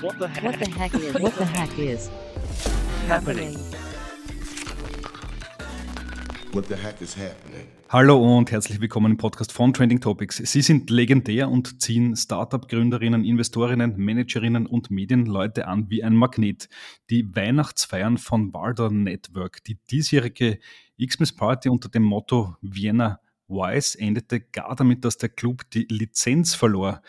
What the heck? What the heck is? What the heck is happening? What the heck is happening? Hallo und herzlich willkommen im Podcast von Trending Topics. Sie sind legendär und ziehen Startup-Gründerinnen, Investorinnen, Managerinnen und Medienleute an wie ein Magnet. Die Weihnachtsfeiern von Walder Network, die diesjährige Xmas Party unter dem Motto Vienna Wise endete gar damit, dass der Club die Lizenz verlor.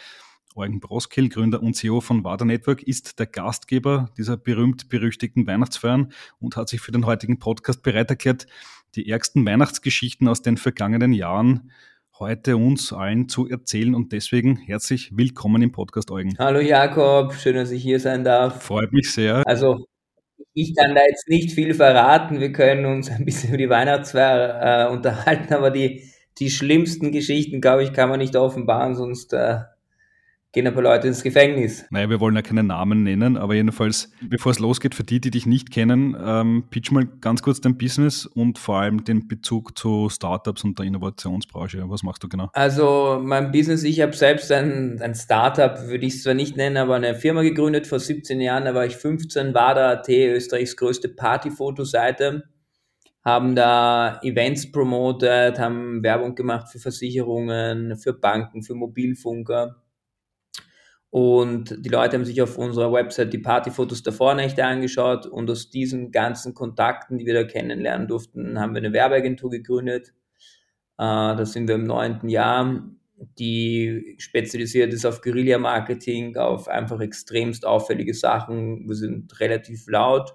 Eugen Broskill, Gründer und CEO von Wada Network, ist der Gastgeber dieser berühmt-berüchtigten Weihnachtsfeiern und hat sich für den heutigen Podcast bereit erklärt, die ärgsten Weihnachtsgeschichten aus den vergangenen Jahren heute uns allen zu erzählen und deswegen herzlich willkommen im Podcast Eugen. Hallo Jakob, schön, dass ich hier sein darf. Freut mich sehr. Also ich kann da jetzt nicht viel verraten, wir können uns ein bisschen über die Weihnachtsfeier äh, unterhalten, aber die, die schlimmsten Geschichten, glaube ich, kann man nicht offenbaren, sonst äh, gehen ein paar Leute ins Gefängnis. Naja, wir wollen ja keine Namen nennen, aber jedenfalls, bevor es losgeht, für die, die dich nicht kennen, ähm, pitch mal ganz kurz dein Business und vor allem den Bezug zu Startups und der Innovationsbranche. Was machst du genau? Also mein Business, ich habe selbst ein, ein Startup, würde ich es zwar nicht nennen, aber eine Firma gegründet vor 17 Jahren, da war ich 15, war da AT, Österreichs größte Partyfotoseite haben da Events promotet, haben Werbung gemacht für Versicherungen, für Banken, für Mobilfunker und die Leute haben sich auf unserer Website die Partyfotos der Vornächte angeschaut und aus diesen ganzen Kontakten, die wir da kennenlernen durften, haben wir eine Werbeagentur gegründet. Äh, da sind wir im neunten Jahr, die spezialisiert ist auf Guerilla-Marketing, auf einfach extremst auffällige Sachen. Wir sind relativ laut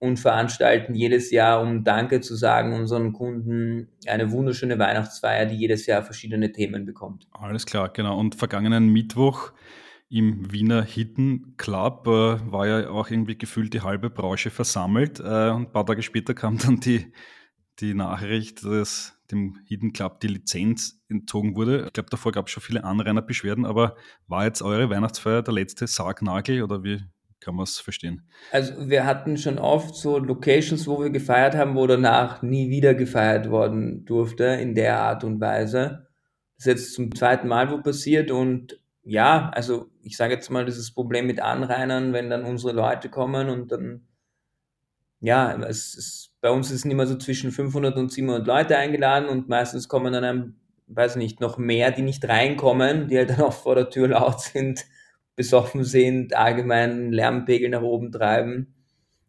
und veranstalten jedes Jahr, um Danke zu sagen, unseren Kunden eine wunderschöne Weihnachtsfeier, die jedes Jahr verschiedene Themen bekommt. Alles klar, genau. Und vergangenen Mittwoch im Wiener Hidden Club äh, war ja auch irgendwie gefühlt die halbe Branche versammelt. Äh, und ein paar Tage später kam dann die, die Nachricht, dass dem Hidden Club die Lizenz entzogen wurde. Ich glaube, davor gab es schon viele Anrainerbeschwerden, aber war jetzt eure Weihnachtsfeier der letzte Sargnagel oder wie kann man es verstehen? Also wir hatten schon oft so Locations, wo wir gefeiert haben, wo danach nie wieder gefeiert worden durfte in der Art und Weise. Das ist jetzt zum zweiten Mal wo passiert und ja, also ich sage jetzt mal, dieses Problem mit Anrainern, wenn dann unsere Leute kommen und dann, ja, es ist, bei uns sind immer so zwischen 500 und 700 Leute eingeladen und meistens kommen dann, weiß nicht, noch mehr, die nicht reinkommen, die halt dann auch vor der Tür laut sind, besoffen sind, allgemein Lärmpegel nach oben treiben.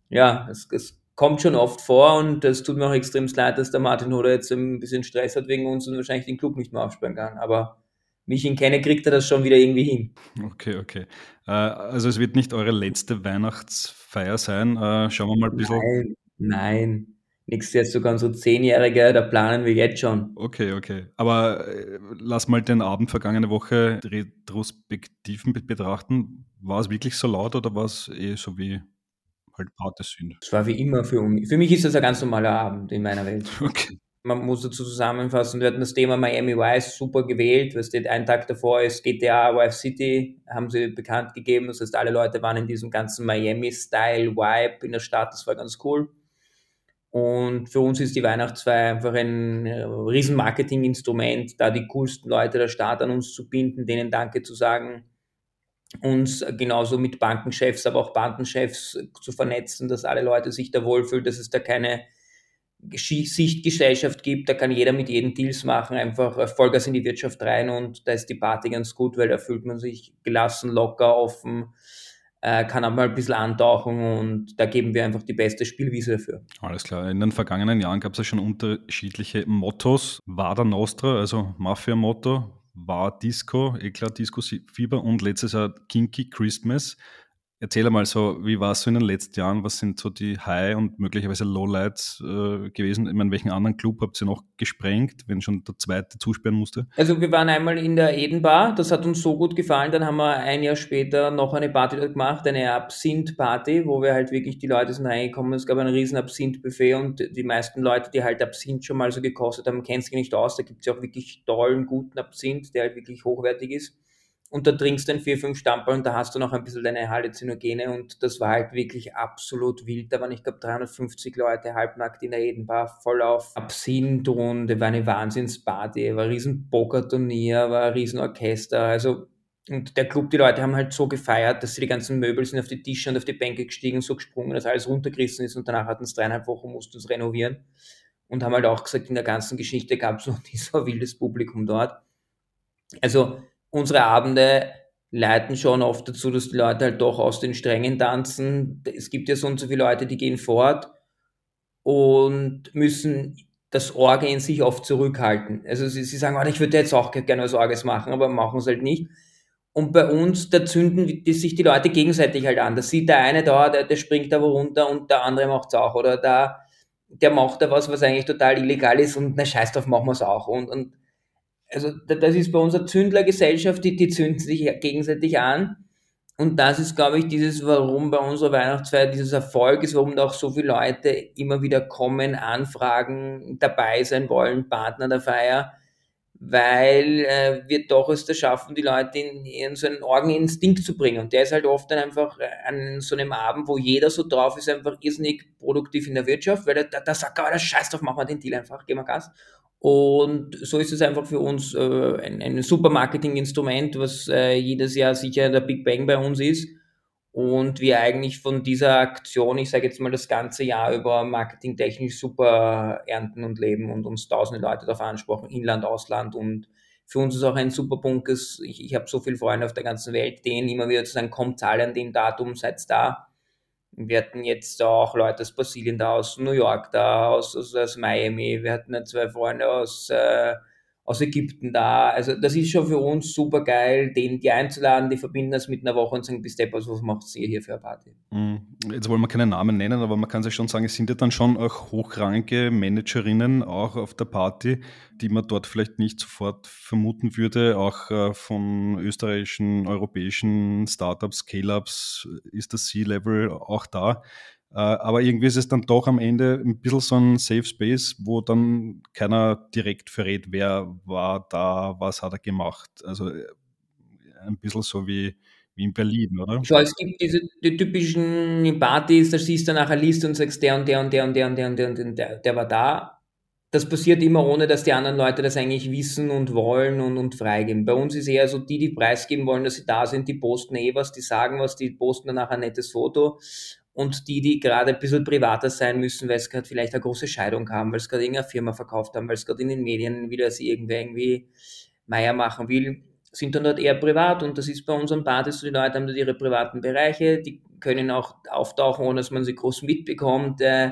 Ja, es, es kommt schon oft vor und es tut mir auch extrem leid, dass der Martin Hoder jetzt ein bisschen Stress hat wegen uns und wahrscheinlich den Club nicht mehr aufsperren kann, aber wie ich ihn kenne, kriegt er das schon wieder irgendwie hin. Okay, okay. Äh, also es wird nicht eure letzte Weihnachtsfeier sein. Äh, schauen wir mal ein bisschen. Nein, nein. Nächstes Jahr sogar unsere Zehnjährige, da planen wir jetzt schon. Okay, okay. Aber äh, lass mal den Abend vergangene Woche retrospektiven betrachten. War es wirklich so laut oder war es eh so wie halt Partys sind? Es war wie immer für mich. Für mich ist das ein ganz normaler Abend in meiner Welt. Okay man muss dazu zusammenfassen, wir hatten das Thema Miami Vice super gewählt, was steht einen Tag davor ist GTA Vice City, haben sie bekannt gegeben, das heißt, alle Leute waren in diesem ganzen Miami-Style-Vibe in der Stadt, das war ganz cool. Und für uns ist die Weihnachtsfeier einfach ein äh, riesen Marketinginstrument, da die coolsten Leute der Stadt an uns zu binden, denen Danke zu sagen, uns genauso mit Bankenchefs, aber auch Bandenchefs zu vernetzen, dass alle Leute sich da wohlfühlen, dass es da keine Sichtgesellschaft gibt, da kann jeder mit jedem Deals machen, einfach Vollgas in die Wirtschaft rein und da ist die Party ganz gut, weil da fühlt man sich gelassen, locker, offen, äh, kann auch mal ein bisschen antauchen und da geben wir einfach die beste Spielwiese dafür. Alles klar. In den vergangenen Jahren gab es ja schon unterschiedliche Mottos. Vada Nostra, also Mafia-Motto, war Disco, Eklar Disco Fieber und letztes Jahr Kinky Christmas. Erzähl mal so, wie war es so in den letzten Jahren? Was sind so die High- und möglicherweise Lowlights äh, gewesen? Ich meine, welchen anderen Club habt ihr noch gesprengt, wenn schon der zweite zusperren musste? Also wir waren einmal in der Eden Bar, das hat uns so gut gefallen. Dann haben wir ein Jahr später noch eine Party dort gemacht, eine Absinth-Party, wo wir halt wirklich, die Leute sind reingekommen, es gab ein riesen Absinth-Buffet und die meisten Leute, die halt Absinth schon mal so gekostet haben, kennen sich nicht aus. Da gibt es ja auch wirklich tollen, guten Absinth, der halt wirklich hochwertig ist und da trinkst du vier, fünf Stamperl und da hast du noch ein bisschen deine Halluzinogene und das war halt wirklich absolut wild. Da waren, ich glaube, 350 Leute halbnackt in der Edenbar, voll auf Absinth und war eine Wahnsinnsparty, war ein riesen Pokerturnier, war ein riesen Orchester, also und der Club, die Leute haben halt so gefeiert, dass sie die ganzen Möbel sind auf die Tische und auf die Bänke gestiegen, so gesprungen, dass alles runtergerissen ist und danach hatten es dreieinhalb Wochen, mussten es renovieren und haben halt auch gesagt, in der ganzen Geschichte gab es noch nie so ein wildes Publikum dort. Also unsere Abende leiten schon oft dazu, dass die Leute halt doch aus den Strängen tanzen. Es gibt ja so und so viele Leute, die gehen fort und müssen das Orge in sich oft zurückhalten. Also sie, sie sagen, oh, ich würde jetzt auch gerne was Orges machen, aber machen es halt nicht. Und bei uns, da zünden die, sich die Leute gegenseitig halt an. Da sieht der eine da, der, der springt da wo runter und der andere macht es auch. Oder da, der macht da was, was eigentlich total illegal ist und na scheiß drauf, machen wir es auch. Und, und also das ist bei unserer Zündlergesellschaft, die, die zünden sich gegenseitig an. Und das ist, glaube ich, dieses, warum bei unserer Weihnachtsfeier dieses Erfolg ist, warum da auch so viele Leute immer wieder kommen, anfragen, dabei sein wollen, Partner der Feier, weil äh, wir doch es da schaffen, die Leute in, in so einen Orgeninstinkt zu bringen. Und der ist halt oft dann einfach an so einem Abend, wo jeder so drauf ist, einfach irrsinnig produktiv in der Wirtschaft, weil da, da sagt er, scheiß drauf, machen wir den Deal einfach, gehen wir Gas. Und so ist es einfach für uns äh, ein, ein super Marketinginstrument, was äh, jedes Jahr sicher der Big Bang bei uns ist. Und wir eigentlich von dieser Aktion, ich sage jetzt mal das ganze Jahr über marketingtechnisch super ernten und leben und uns tausende Leute darauf ansprechen, Inland, Ausland. Und für uns ist auch ein super Punkt, ich, ich habe so viele Freunde auf der ganzen Welt, denen immer wieder zu sagen, kommt, zahle an dem Datum, seid da wir hatten jetzt auch Leute aus Brasilien da, aus New York da, aus, aus, aus Miami. Wir hatten zwei Freunde aus, äh, aus Ägypten da. Also das ist schon für uns super geil, den die einzuladen, die verbinden das mit einer Woche und sagen, bis Deppers, was macht ihr hier für eine Party? Mhm. Jetzt wollen wir keine Namen nennen, aber man kann sich schon sagen, es sind ja dann schon auch hochrangige Managerinnen auch auf der Party, die man dort vielleicht nicht sofort vermuten würde. Auch äh, von österreichischen, europäischen Startups, Scale-Ups ist das C-Level auch da. Äh, aber irgendwie ist es dann doch am Ende ein bisschen so ein Safe Space, wo dann keiner direkt verrät, wer war da, was hat er gemacht. Also äh, ein bisschen so wie, wie in Berlin, oder? Schau, es gibt diese die typischen Partys, da siehst du nachher Liste und sagst, der und der und der und der und der und der und der, der war da. Das passiert immer ohne, dass die anderen Leute das eigentlich wissen und wollen und, und freigeben. Bei uns ist eher so, die, die preisgeben wollen, dass sie da sind, die posten eh was, die sagen was, die posten danach ein nettes Foto und die, die gerade ein bisschen privater sein müssen, weil es gerade vielleicht eine große Scheidung haben, weil es gerade irgendeine Firma verkauft haben, weil es gerade in den Medien wieder sie irgendwer irgendwie Meier machen will, sind dann dort eher privat und das ist bei unseren Partys so, die Leute haben dort ihre privaten Bereiche, die können auch auftauchen, ohne dass man sie groß mitbekommt. Äh,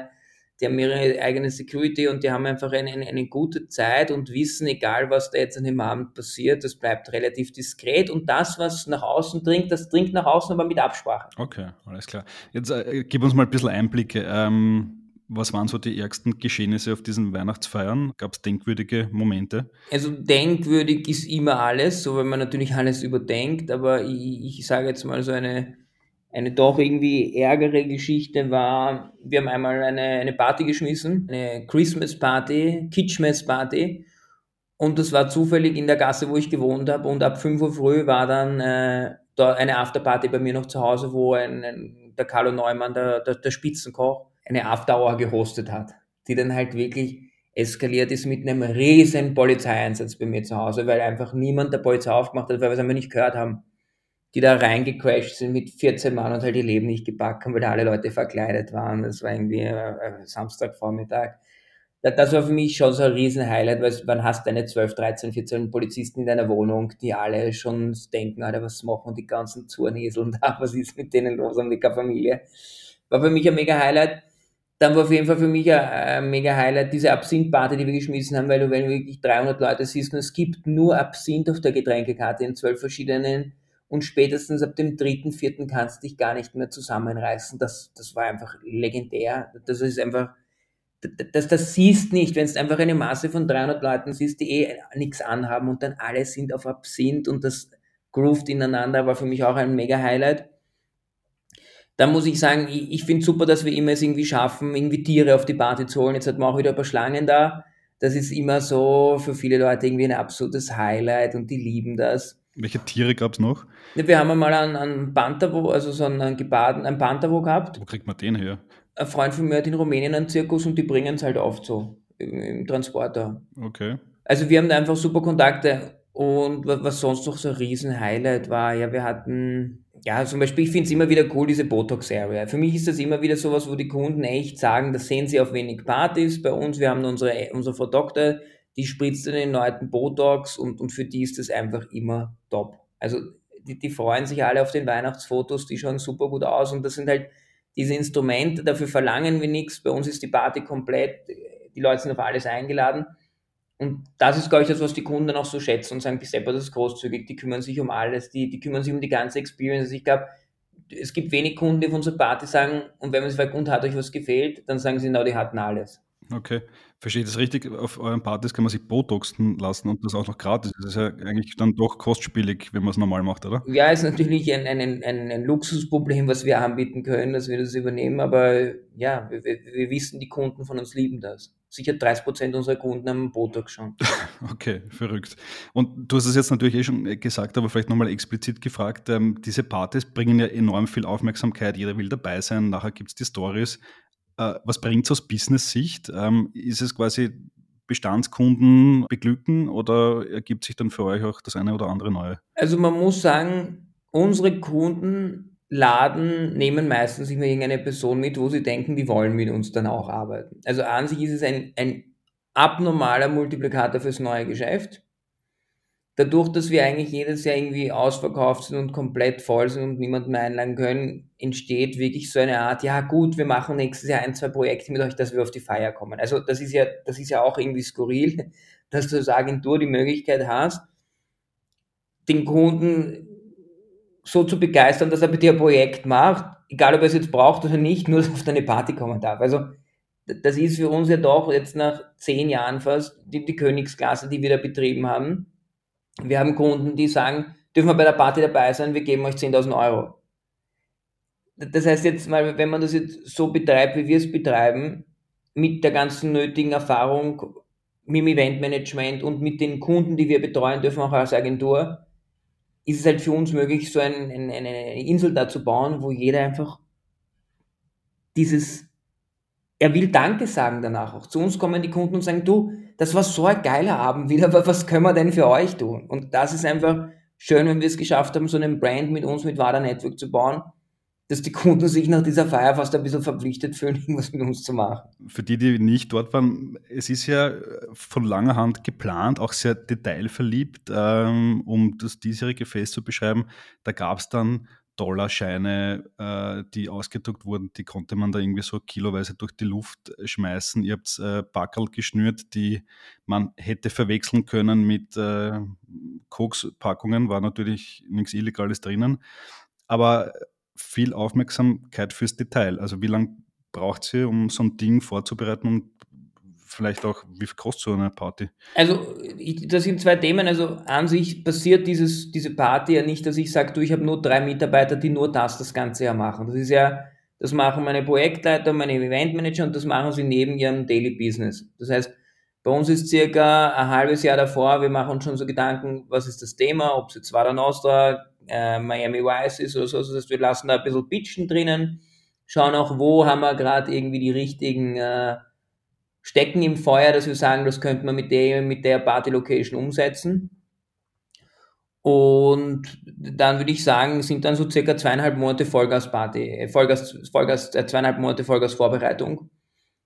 die haben ihre eigene Security und die haben einfach eine, eine, eine, gute Zeit und wissen, egal was da jetzt an dem Abend passiert, das bleibt relativ diskret und das, was nach außen dringt, das dringt nach außen, aber mit Absprache. Okay, alles klar. Jetzt äh, gib uns mal ein bisschen Einblicke. Ähm, was waren so die ärgsten Geschehnisse auf diesen Weihnachtsfeiern? Gab es denkwürdige Momente? Also denkwürdig ist immer alles, so wenn man natürlich alles überdenkt, aber ich, ich sage jetzt mal so eine eine doch irgendwie ärgere Geschichte war, wir haben einmal eine, eine Party geschmissen, eine Christmas Party, Kitschmas Party. Und das war zufällig in der Gasse, wo ich gewohnt habe. Und ab 5 Uhr früh war dann äh, da eine Afterparty bei mir noch zu Hause, wo ein, ein, der Carlo Neumann, der, der, der Spitzenkoch, eine Afterhour gehostet hat, die dann halt wirklich eskaliert ist mit einem riesen Polizeieinsatz bei mir zu Hause, weil einfach niemand der Polizei aufgemacht hat, weil wir es einfach nicht gehört haben die da reingecrashed sind mit 14 Mann und halt ihr Leben nicht gepackt haben, weil alle Leute verkleidet waren. Das war irgendwie äh, Samstagvormittag. Das war für mich schon so ein Riesen-Highlight, weil wann hast du deine 12, 13, 14 Polizisten in deiner Wohnung, die alle schon denken, Alter, was machen die ganzen Zurneseln da, was ist mit denen los, haben die keine Familie. War für mich ein mega Highlight. Dann war auf jeden Fall für mich ein, ein mega Highlight diese Absinth-Party, die wir geschmissen haben, weil du, wenn du wirklich 300 Leute siehst und es gibt nur Absinth auf der Getränkekarte in zwölf verschiedenen und spätestens ab dem dritten, vierten kannst du dich gar nicht mehr zusammenreißen. Das, das war einfach legendär. Das ist einfach, das, das siehst nicht, wenn du einfach eine Masse von 300 Leuten siehst, die eh nichts anhaben und dann alle sind auf Absinth und das grooved ineinander, war für mich auch ein mega Highlight. Da muss ich sagen, ich, ich finde super, dass wir immer es irgendwie schaffen, irgendwie Tiere auf die Party zu holen. Jetzt hat man auch wieder ein paar Schlangen da. Das ist immer so für viele Leute irgendwie ein absolutes Highlight und die lieben das. Welche Tiere gab es noch? Wir haben einmal einen, einen Pantherwo, also so einen, gebaden, einen Pantherwo gehabt. Wo kriegt man den her? Ein Freund von mir hat in Rumänien einen Zirkus und die bringen es halt oft so im, im Transporter. Okay. Also wir haben da einfach super Kontakte Und was sonst noch so ein Riesen-Highlight war, ja, wir hatten, ja, zum Beispiel, ich finde es immer wieder cool, diese Botox-Area. Für mich ist das immer wieder sowas, wo die Kunden echt sagen, das sehen sie auf wenig Partys bei uns. Wir haben unsere, unsere Frau Doktor, die spritzt in den Leuten Botox und, und für die ist das einfach immer top. Also die, die freuen sich alle auf den Weihnachtsfotos, die schauen super gut aus und das sind halt diese Instrumente, dafür verlangen wir nichts. Bei uns ist die Party komplett, die Leute sind auf alles eingeladen. Und das ist, glaube ich, das, was die Kunden auch so schätzen und sagen, die Seppa, das ist großzügig, die kümmern sich um alles, die, die kümmern sich um die ganze Experience. Also ich glaube, es gibt wenig Kunden, die auf unserer Party sagen, und wenn man sich fragt, und hat euch was gefehlt, dann sagen sie, na, die hatten alles. Okay. Verstehe ich das richtig? Auf euren Partys kann man sich Botoxen lassen und das auch noch gratis. Das ist ja eigentlich dann doch kostspielig, wenn man es normal macht, oder? Ja, ist natürlich ein, ein, ein, ein Luxusproblem, was wir anbieten können, dass wir das übernehmen, aber ja, wir, wir wissen, die Kunden von uns lieben das. Sicher 30 Prozent unserer Kunden haben Botox schon. Okay, verrückt. Und du hast es jetzt natürlich eh schon gesagt, aber vielleicht nochmal explizit gefragt. Ähm, diese Partys bringen ja enorm viel Aufmerksamkeit. Jeder will dabei sein. Nachher gibt es die Stories. Äh, was bringt es aus Business-Sicht? Ähm, ist es quasi Bestandskunden beglücken oder ergibt sich dann für euch auch das eine oder andere neue? Also man muss sagen, unsere Kunden laden, nehmen meistens immer irgendeine Person mit, wo sie denken, die wollen mit uns dann auch arbeiten. Also an sich ist es ein, ein abnormaler Multiplikator fürs neue Geschäft dadurch, dass wir eigentlich jedes Jahr irgendwie ausverkauft sind und komplett voll sind und niemanden mehr einladen können, entsteht wirklich so eine Art, ja gut, wir machen nächstes Jahr ein, zwei Projekte mit euch, dass wir auf die Feier kommen. Also das ist ja, das ist ja auch irgendwie skurril, dass du als Agentur die Möglichkeit hast, den Kunden so zu begeistern, dass er mit dir ein Projekt macht, egal ob er es jetzt braucht oder nicht, nur dass er auf deine Party kommen darf. Also das ist für uns ja doch jetzt nach zehn Jahren fast die, die Königsklasse, die wir da betrieben haben wir haben Kunden, die sagen, dürfen wir bei der Party dabei sein, wir geben euch 10.000 Euro. Das heißt jetzt mal, wenn man das jetzt so betreibt, wie wir es betreiben, mit der ganzen nötigen Erfahrung mit dem Eventmanagement und mit den Kunden, die wir betreuen dürfen, auch als Agentur, ist es halt für uns möglich, so ein, ein, eine Insel da zu bauen, wo jeder einfach dieses, er will Danke sagen danach auch. Zu uns kommen die Kunden und sagen, du, das war so ein geiler Abend wieder, aber was können wir denn für euch tun? Und das ist einfach schön, wenn wir es geschafft haben, so einen Brand mit uns, mit Wada Network zu bauen, dass die Kunden sich nach dieser Feier fast ein bisschen verpflichtet fühlen, irgendwas mit uns zu machen. Für die, die nicht dort waren, es ist ja von langer Hand geplant, auch sehr detailverliebt, ähm, um das diesjährige Fest zu beschreiben. Da gab es dann Dollarscheine, äh, die ausgedruckt wurden, die konnte man da irgendwie so kiloweise durch die Luft schmeißen. Ihr habt äh, Backerl geschnürt, die man hätte verwechseln können mit äh, Kokspackungen, war natürlich nichts Illegales drinnen. Aber viel Aufmerksamkeit fürs Detail. Also wie lange braucht ihr, um so ein Ding vorzubereiten und vielleicht auch, wie viel kostet so eine Party? Also, ich, das sind zwei Themen. Also, an sich passiert dieses, diese Party ja nicht, dass ich sage, du, ich habe nur drei Mitarbeiter, die nur das das ganze Jahr machen. Das ist ja, das machen meine Projektleiter, meine Eventmanager und das machen sie neben ihrem Daily Business. Das heißt, bei uns ist circa ein halbes Jahr davor, wir machen uns schon so Gedanken, was ist das Thema, ob es jetzt Vada Nostra, äh, Miami Vice ist oder so. Das heißt, wir lassen da ein bisschen pitchen drinnen, schauen auch, wo haben wir gerade irgendwie die richtigen äh, stecken im Feuer, dass wir sagen, das könnte man mit der, mit der Party-Location umsetzen. Und dann würde ich sagen, sind dann so circa zweieinhalb Monate Vollgas-Party, äh, Vollgas, Vollgas, äh, zweieinhalb Monate Vollgas-Vorbereitung,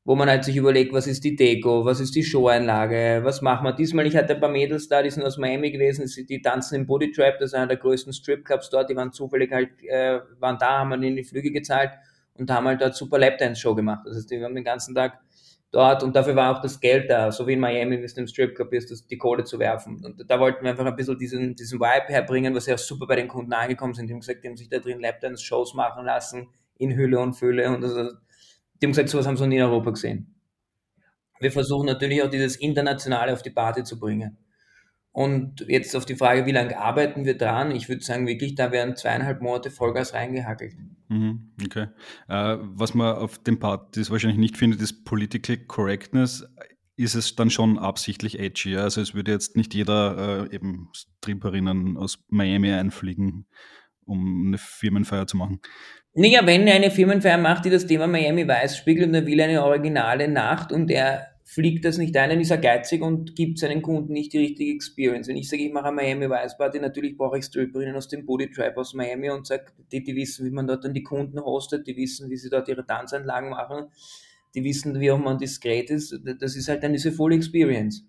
wo man halt sich überlegt, was ist die Deko, was ist die Show-Einlage, was machen wir. Diesmal, ich hatte ein paar Mädels da, die sind aus Miami gewesen, die tanzen im Booty Trap, das ist einer der größten Stripclubs dort, die waren zufällig halt, äh, waren da, haben ihnen die Flüge gezahlt und haben halt dort super Lapdance-Show gemacht. Das heißt, die haben den ganzen Tag dort und dafür war auch das Geld da, so wie in Miami, wie es im Stripclub ist, das, die Kohle zu werfen. Und da wollten wir einfach ein bisschen diesen, diesen Vibe herbringen, was ja super bei den Kunden angekommen sind. Die haben gesagt, die haben sich da drin Lapdance-Shows machen lassen, in Hülle und Fülle und also, die haben gesagt, sowas haben sie noch nie in Europa gesehen. Wir versuchen natürlich auch dieses Internationale auf die Party zu bringen. Und jetzt auf die Frage, wie lange arbeiten wir dran? Ich würde sagen, wirklich, da werden zweieinhalb Monate Vollgas reingehackelt. Mhm, okay. Äh, was man auf dem Part das wahrscheinlich nicht findet, ist Political Correctness. Ist es dann schon absichtlich edgy? Also es würde jetzt nicht jeder äh, eben Stripperinnen aus Miami einfliegen, um eine Firmenfeier zu machen. Naja, wenn eine Firmenfeier macht, die das Thema Miami weiß spiegelt und er will eine originale Nacht und er fliegt das nicht ein, dann ist er geizig und gibt seinen Kunden nicht die richtige Experience. Wenn ich sage, ich mache eine Miami Vice Party, natürlich brauche ich Stripperinnen aus dem Booty Tribe aus Miami und sage, die, die wissen, wie man dort dann die Kunden hostet, die wissen, wie sie dort ihre Tanzanlagen machen, die wissen, wie auch man diskret ist. Das ist halt dann diese Full Experience.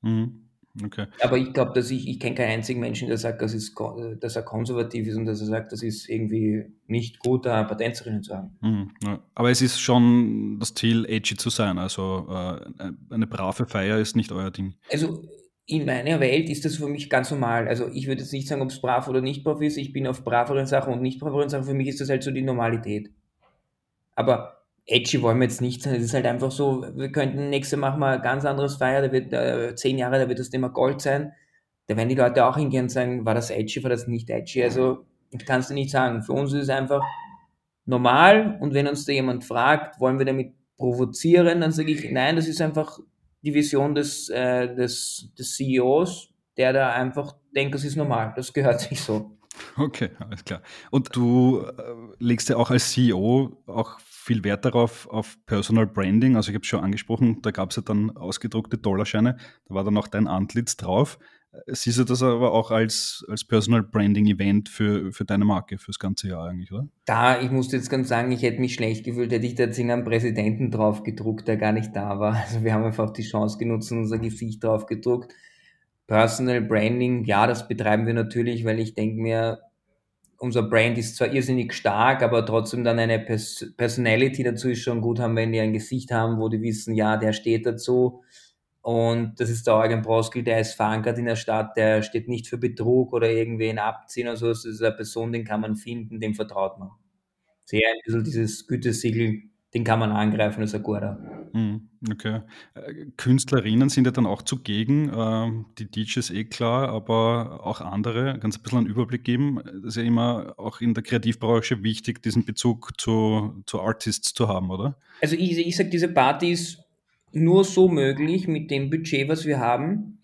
Mhm. Okay. Aber ich glaube, dass ich, ich kenne keinen einzigen Menschen, der sagt, das ist, dass er konservativ ist und dass er sagt, das ist irgendwie nicht gut, da Patenzerinnen zu haben. Mhm, ja. Aber es ist schon das Ziel, edgy zu sein. Also äh, eine brave Feier ist nicht euer Ding. Also in meiner Welt ist das für mich ganz normal. Also ich würde jetzt nicht sagen, ob es brav oder nicht brav ist. Ich bin auf braveren Sachen und nicht braveren Sachen. Für mich ist das halt so die Normalität. Aber edgy wollen wir jetzt nicht sein. Es ist halt einfach so, wir könnten nächste machen wir ein ganz anderes Feier, da wird äh, zehn Jahre, da wird das Thema Gold sein. Da werden die Leute auch hingehen und sagen, war das edgy, war das nicht edgy? Also, ich kann es dir nicht sagen. Für uns ist es einfach normal und wenn uns da jemand fragt, wollen wir damit provozieren, dann sage ich, nein, das ist einfach die Vision des, äh, des, des CEOs, der da einfach denkt, das ist normal, das gehört sich so. Okay, alles klar. Und du äh, legst ja auch als CEO auch viel Wert darauf, auf Personal Branding. Also ich habe es schon angesprochen, da gab es ja dann ausgedruckte Dollarscheine, da war dann auch dein Antlitz drauf. Siehst du das aber auch als, als Personal Branding Event für, für deine Marke, fürs ganze Jahr eigentlich, oder? Da, ich musste jetzt ganz sagen, ich hätte mich schlecht gefühlt, hätte ich da jetzt einen Präsidenten drauf gedruckt, der gar nicht da war. Also wir haben einfach die Chance genutzt und unser Gesicht drauf gedruckt. Personal Branding, ja, das betreiben wir natürlich, weil ich denke mir, unser Brand ist zwar irrsinnig stark, aber trotzdem dann eine Pers Personality dazu ist schon gut haben, wenn die ein Gesicht haben, wo die wissen, ja, der steht dazu. Und das ist der Eugen Broskil, der ist verankert in der Stadt, der steht nicht für Betrug oder irgendwen abziehen oder so. Das ist eine Person, den kann man finden, dem vertraut man. Sehr ein bisschen dieses Gütesiegel den kann man angreifen als Agora. Hm, okay. Äh, Künstlerinnen sind ja dann auch zugegen, ähm, die DJs eh klar, aber auch andere, ganz ein bisschen einen Überblick geben. Das ist ja immer auch in der Kreativbranche wichtig, diesen Bezug zu, zu Artists zu haben, oder? Also ich, ich sage, diese Party ist nur so möglich mit dem Budget, was wir haben,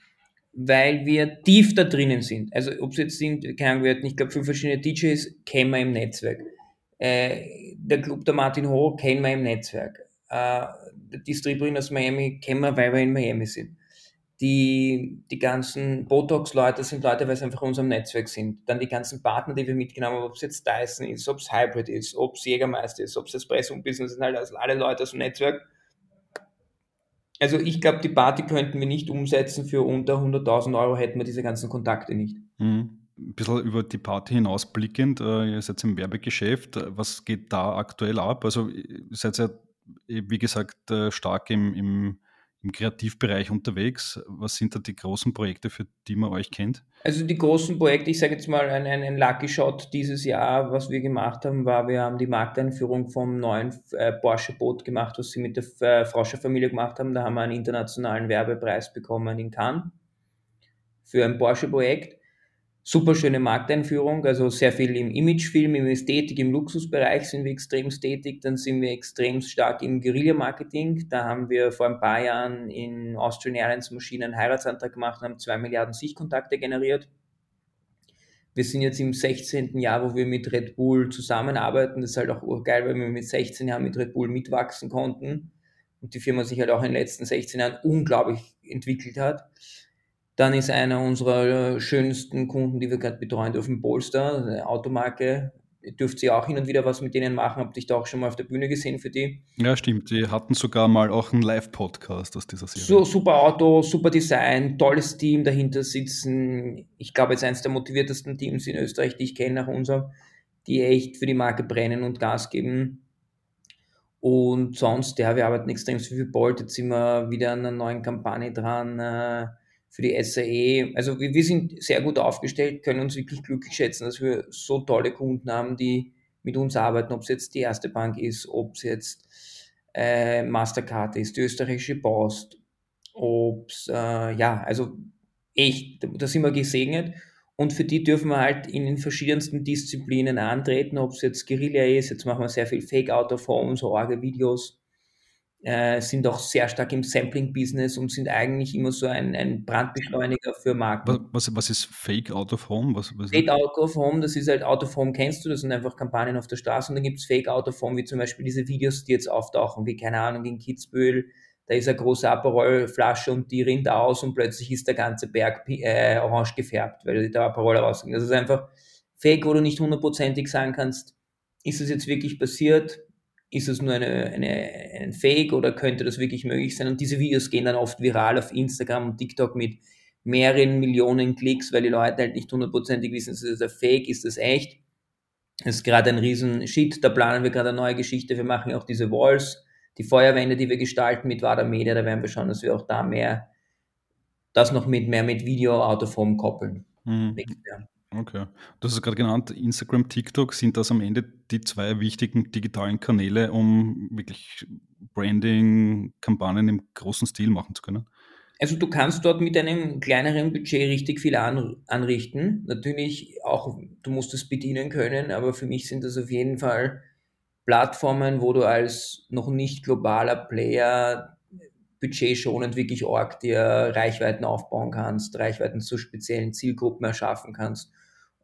weil wir tief da drinnen sind. Also ob es jetzt sind, keine Ahnung, wir hatten, ich glaube, fünf verschiedene DJs, wir im Netzwerk. Äh, der Club der Martin Ho kennen wir im Netzwerk. Äh, die Stripperin aus Miami kennen wir, weil wir in Miami sind. Die, die ganzen Botox-Leute sind Leute, weil sie einfach in unserem Netzwerk sind. Dann die ganzen Partner, die wir mitgenommen haben, ob es jetzt Dyson ist, ob es Hybrid ist, ob es Jägermeister ist, ob es Espresso Business sind, halt also alle Leute aus dem Netzwerk. Also ich glaube, die Party könnten wir nicht umsetzen für unter 100.000 Euro, hätten wir diese ganzen Kontakte nicht. Mhm ein bisschen über die Party hinausblickend, äh, ihr seid im Werbegeschäft, was geht da aktuell ab? Also ihr seid ja, wie gesagt, äh, stark im, im, im Kreativbereich unterwegs. Was sind da die großen Projekte, für die man euch kennt? Also die großen Projekte, ich sage jetzt mal ein, ein, ein, Lucky Shot dieses Jahr, was wir gemacht haben, war, wir haben die Markteinführung vom neuen äh, Porsche-Boot gemacht, was sie mit der äh, Frauscher-Familie gemacht haben. Da haben wir einen internationalen Werbepreis bekommen in Cannes für ein Porsche-Projekt super schöne Markteinführung, also sehr viel im Imagefilm, im Ästhetik, im Luxusbereich sind wir extrem tätig, dann sind wir extrem stark im Guerilla-Marketing. Da haben wir vor ein paar Jahren in Austrian Airlines Maschinen einen Heiratsantrag gemacht und haben zwei Milliarden Sichtkontakte generiert. Wir sind jetzt im 16. Jahr, wo wir mit Red Bull zusammenarbeiten. Das ist halt auch geil, weil wir mit 16 Jahren mit Red Bull mitwachsen konnten und die Firma sich halt auch in den letzten 16 Jahren unglaublich entwickelt hat. Dann ist einer unserer schönsten Kunden, die wir gerade betreuen dürfen, Polestar, eine Automarke. Ihr dürft sie auch hin und wieder was mit denen machen. Habt ihr da auch schon mal auf der Bühne gesehen für die? Ja, stimmt. Die hatten sogar mal auch einen Live-Podcast aus dieser Serie. So, super Auto, super Design, tolles Team dahinter sitzen. Ich glaube, jetzt eines der motiviertesten Teams in Österreich, die ich kenne nach unserem, die echt für die Marke brennen und Gas geben. Und sonst, ja, wir arbeiten extrem viel Bolt. Jetzt sind wir wieder an einer neuen Kampagne dran. Für die SAE. Also wir, wir sind sehr gut aufgestellt, können uns wirklich glücklich schätzen, dass wir so tolle Kunden haben, die mit uns arbeiten, ob es jetzt die Erste Bank ist, ob es jetzt äh, Mastercard ist, die österreichische Post, ob es, äh, ja, also echt, da sind wir gesegnet. Und für die dürfen wir halt in den verschiedensten Disziplinen antreten, ob es jetzt Guerilla ist, jetzt machen wir sehr viel Fake-Out of Home, so arge Videos, äh, sind auch sehr stark im Sampling-Business und sind eigentlich immer so ein, ein Brandbeschleuniger für Marken. Was, was ist Fake Out of Home? Was, was Fake Out of Home, das ist halt Out of Home, kennst du, das sind einfach Kampagnen auf der Straße und dann gibt es Fake Out of Home, wie zum Beispiel diese Videos, die jetzt auftauchen, wie keine Ahnung, in Kitzbühel da ist eine große Aperol-Flasche und die rinnt aus und plötzlich ist der ganze Berg äh, orange gefärbt, weil der Aperol rausging. Das ist einfach Fake, wo du nicht hundertprozentig sagen kannst, ist es jetzt wirklich passiert? Ist es nur eine, eine, ein Fake oder könnte das wirklich möglich sein? Und diese Videos gehen dann oft viral auf Instagram und TikTok mit mehreren Millionen Klicks, weil die Leute halt nicht hundertprozentig wissen, ist das ein Fake, ist das echt? Das ist gerade ein riesen Shit, da planen wir gerade eine neue Geschichte, wir machen auch diese Walls, die Feuerwände, die wir gestalten mit Wada Media, da werden wir schauen, dass wir auch da mehr, das noch mit mehr mit Video out of home koppeln. Mhm. Okay. Du hast es gerade genannt, Instagram, TikTok, sind das am Ende die zwei wichtigen digitalen Kanäle, um wirklich Branding-Kampagnen im großen Stil machen zu können? Also du kannst dort mit einem kleineren Budget richtig viel an, anrichten. Natürlich auch, du musst es bedienen können, aber für mich sind das auf jeden Fall Plattformen, wo du als noch nicht globaler Player budgetschonend wirklich org dir Reichweiten aufbauen kannst, Reichweiten zu speziellen Zielgruppen erschaffen kannst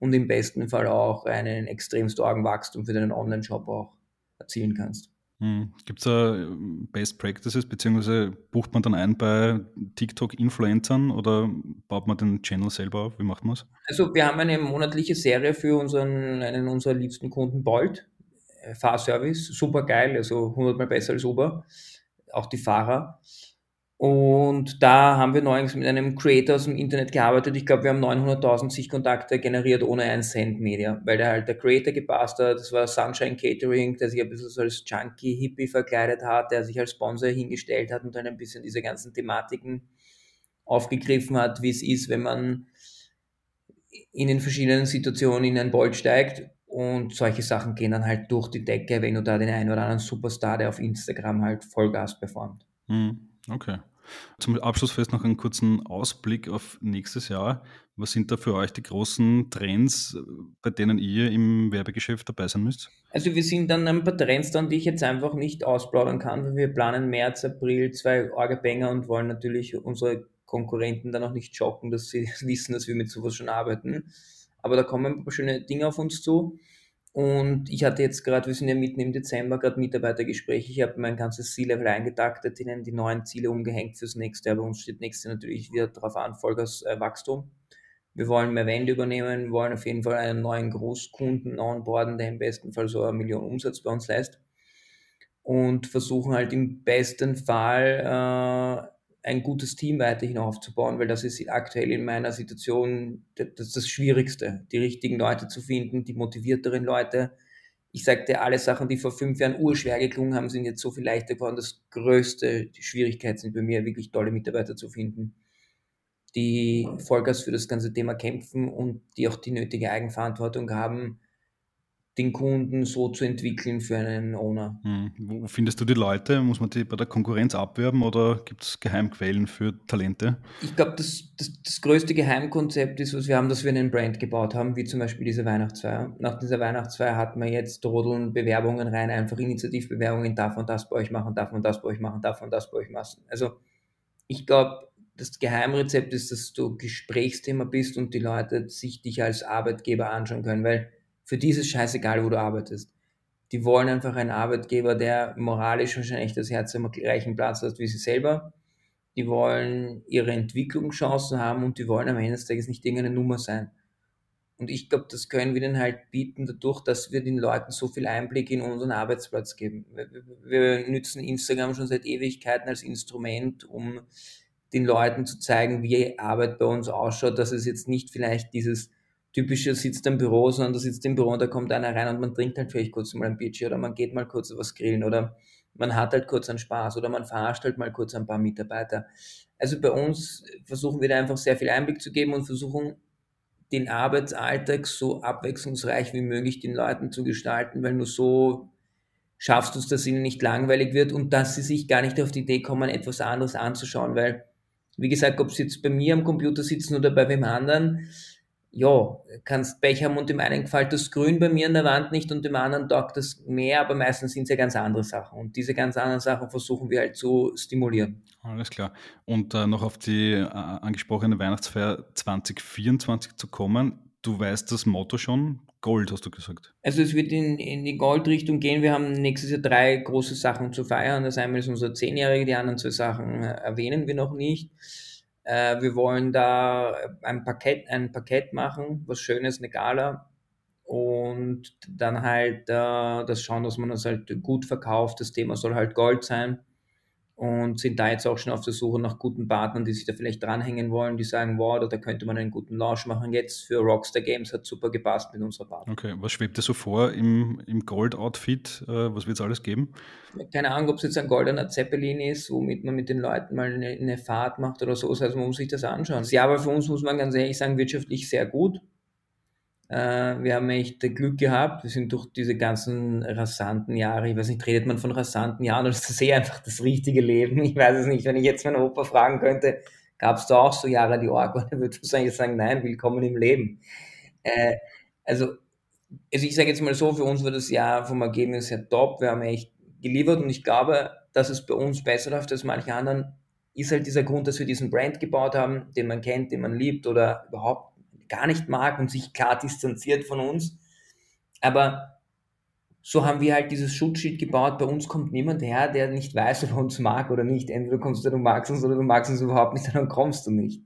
und im besten Fall auch einen extremst starken Wachstum für deinen Online-Shop auch erzielen kannst. Hm. Gibt es da Best Practices, beziehungsweise bucht man dann ein bei TikTok-Influencern oder baut man den Channel selber auf? Wie macht man es? Also wir haben eine monatliche Serie für unseren, einen unserer liebsten Kunden, Bolt, äh, Fahrservice, super geil, also hundertmal besser als Uber, auch die Fahrer. Und da haben wir neulich mit einem Creator aus dem Internet gearbeitet. Ich glaube, wir haben 900.000 Sichtkontakte generiert ohne einen Cent Media, weil der halt der Creator gepasst hat. Das war Sunshine Catering, der sich ein bisschen so als Junkie Hippie verkleidet hat, der sich als Sponsor hingestellt hat und dann ein bisschen diese ganzen Thematiken aufgegriffen hat, wie es ist, wenn man in den verschiedenen Situationen in ein Bolt steigt. Und solche Sachen gehen dann halt durch die Decke, wenn du da den einen oder anderen Superstar, der auf Instagram halt Vollgas performt. Hm, okay. Zum Abschluss vielleicht noch einen kurzen Ausblick auf nächstes Jahr. Was sind da für euch die großen Trends, bei denen ihr im Werbegeschäft dabei sein müsst? Also wir sind dann ein paar Trends dann, die ich jetzt einfach nicht ausplaudern kann, weil wir planen März, April zwei Orgabanger und wollen natürlich unsere Konkurrenten dann auch nicht schocken, dass sie wissen, dass wir mit sowas schon arbeiten. Aber da kommen ein paar schöne Dinge auf uns zu. Und ich hatte jetzt gerade, wir sind ja mitten im Dezember, gerade Mitarbeitergespräche. Ich habe mein ganzes C-Level eingetaktet, ihnen die neuen Ziele umgehängt fürs nächste. Aber uns steht nächste natürlich wieder darauf an, Vollgas äh, Wachstum. Wir wollen mehr Wände übernehmen, wollen auf jeden Fall einen neuen Großkunden onboarden, der im besten Fall so eine Million Umsatz bei uns leistet. Und versuchen halt im besten Fall äh, ein gutes Team weiterhin aufzubauen, weil das ist aktuell in meiner Situation das, das Schwierigste, die richtigen Leute zu finden, die motivierteren Leute. Ich sagte, alle Sachen, die vor fünf Jahren urschwer geklungen haben, sind jetzt so viel leichter geworden. Das größte, die Schwierigkeit sind bei mir, wirklich tolle Mitarbeiter zu finden, die Vollgas für das ganze Thema kämpfen und die auch die nötige Eigenverantwortung haben, den Kunden so zu entwickeln für einen Owner. Hm. Wo findest du die Leute? Muss man die bei der Konkurrenz abwerben oder gibt es Geheimquellen für Talente? Ich glaube, das, das, das, größte Geheimkonzept ist, was wir haben, dass wir einen Brand gebaut haben, wie zum Beispiel diese Weihnachtsfeier. Nach dieser Weihnachtsfeier hat man jetzt rodeln Bewerbungen rein, einfach Initiativbewerbungen, darf man das bei euch machen, darf man das bei euch machen, darf man das bei euch machen. Also ich glaube, das Geheimrezept ist, dass du Gesprächsthema bist und die Leute sich dich als Arbeitgeber anschauen können, weil für die ist es scheißegal, wo du arbeitest. Die wollen einfach einen Arbeitgeber, der moralisch wahrscheinlich das Herz am gleichen Platz hat wie sie selber. Die wollen ihre Entwicklungschancen haben und die wollen am Ende des Tages nicht irgendeine Nummer sein. Und ich glaube, das können wir denen halt bieten, dadurch, dass wir den Leuten so viel Einblick in unseren Arbeitsplatz geben. Wir nützen Instagram schon seit Ewigkeiten als Instrument, um den Leuten zu zeigen, wie Arbeit bei uns ausschaut, dass es jetzt nicht vielleicht dieses typischer sitzt im Büro, sondern da sitzt im Büro und da kommt einer rein und man trinkt halt vielleicht kurz mal ein Bierchen oder man geht mal kurz was grillen oder man hat halt kurz einen Spaß oder man verarscht halt mal kurz ein paar Mitarbeiter. Also bei uns versuchen wir da einfach sehr viel Einblick zu geben und versuchen den Arbeitsalltag so abwechslungsreich wie möglich den Leuten zu gestalten, weil nur so schaffst du es, dass ihnen nicht langweilig wird und dass sie sich gar nicht auf die Idee kommen, etwas anderes anzuschauen, weil, wie gesagt, ob sie jetzt bei mir am Computer sitzen oder bei wem anderen, ja, kannst Pech haben und dem einen gefällt das Grün bei mir an der Wand nicht und dem anderen taugt das mehr, aber meistens sind es ja ganz andere Sachen. Und diese ganz anderen Sachen versuchen wir halt zu stimulieren. Alles klar. Und äh, noch auf die äh, angesprochene Weihnachtsfeier 2024 zu kommen. du weißt das Motto schon, Gold, hast du gesagt. Also es wird in, in die Goldrichtung gehen. Wir haben nächstes Jahr drei große Sachen zu feiern. Das einmal ist unser Zehnjährige, die anderen zwei Sachen erwähnen wir noch nicht. Äh, wir wollen da ein Paket, ein Paket machen, was Schönes, eine Gala. Und dann halt äh, das schauen, dass man das halt gut verkauft. Das Thema soll halt Gold sein und sind da jetzt auch schon auf der Suche nach guten Partnern, die sich da vielleicht dranhängen wollen, die sagen, wow, da könnte man einen guten Launch machen. Jetzt für Rockstar Games hat super gepasst mit unserer Partner. Okay, was schwebt dir so vor im, im Gold-Outfit? Äh, was wird es alles geben? Keine Ahnung, ob es jetzt ein goldener Zeppelin ist, womit man mit den Leuten mal eine, eine Fahrt macht oder so. Also man muss sich das anschauen. Jahr war für uns, muss man ganz ehrlich sagen, wirtschaftlich sehr gut. Äh, wir haben echt Glück gehabt. Wir sind durch diese ganzen rasanten Jahre, ich weiß nicht, redet man von rasanten Jahren oder ist das eh einfach das richtige Leben? Ich weiß es nicht. Wenn ich jetzt meinen Opa fragen könnte, gab es da auch so Jahre, die Org, und er würde wahrscheinlich sagen, nein, willkommen im Leben. Äh, also, also ich sage jetzt mal so, für uns war das Jahr vom Ergebnis her top. Wir haben echt geliefert und ich glaube, dass es bei uns besser läuft als manche anderen, ist halt dieser Grund, dass wir diesen Brand gebaut haben, den man kennt, den man liebt oder überhaupt gar nicht mag und sich klar distanziert von uns. Aber so haben wir halt dieses Schutzschild gebaut. Bei uns kommt niemand her, der nicht weiß, ob er uns mag oder nicht. Entweder kommst du, du magst uns oder du magst uns überhaupt nicht, dann kommst du nicht.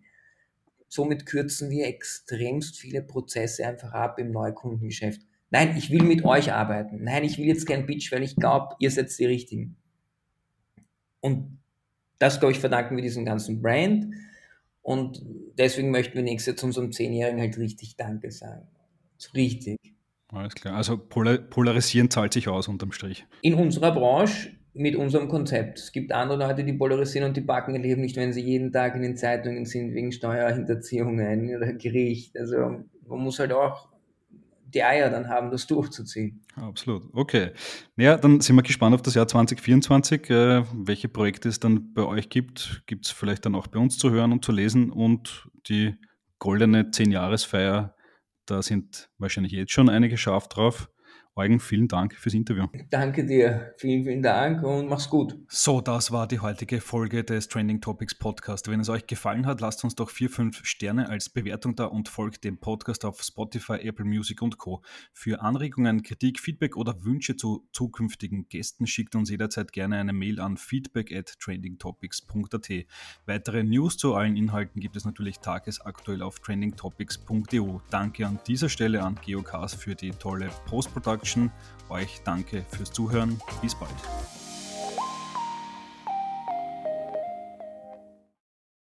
Somit kürzen wir extremst viele Prozesse einfach ab im Neukundengeschäft. Nein, ich will mit euch arbeiten. Nein, ich will jetzt kein Pitch, weil ich glaube, ihr seid die Richtigen. Und das, glaube ich, verdanken wir diesem ganzen Brand. Und deswegen möchten wir nächstes Jahr zu unserem Zehnjährigen halt richtig Danke sagen. So richtig. Alles klar. Also polarisieren zahlt sich aus unterm Strich. In unserer Branche mit unserem Konzept. Es gibt andere Leute, die polarisieren und die backen ihr Leben nicht, wenn sie jeden Tag in den Zeitungen sind wegen Steuerhinterziehungen oder Gericht. Also man muss halt auch die Eier dann haben, das durchzuziehen. Absolut. Okay. Naja, dann sind wir gespannt auf das Jahr 2024, äh, welche Projekte es dann bei euch gibt. Gibt es vielleicht dann auch bei uns zu hören und zu lesen und die goldene 10-Jahresfeier, da sind wahrscheinlich jetzt schon einige scharf drauf. Eugen, vielen Dank fürs Interview. Danke dir, vielen, vielen Dank und mach's gut. So, das war die heutige Folge des Trending Topics Podcast. Wenn es euch gefallen hat, lasst uns doch vier, fünf Sterne als Bewertung da und folgt dem Podcast auf Spotify, Apple Music und Co. Für Anregungen, Kritik, Feedback oder Wünsche zu zukünftigen Gästen schickt uns jederzeit gerne eine Mail an feedback at trendingtopics.at. Weitere News zu allen Inhalten gibt es natürlich tagesaktuell auf trendingtopics.eu. Danke an dieser Stelle an Geocast für die tolle Postproduktion Production. Euch danke fürs Zuhören. Bis bald.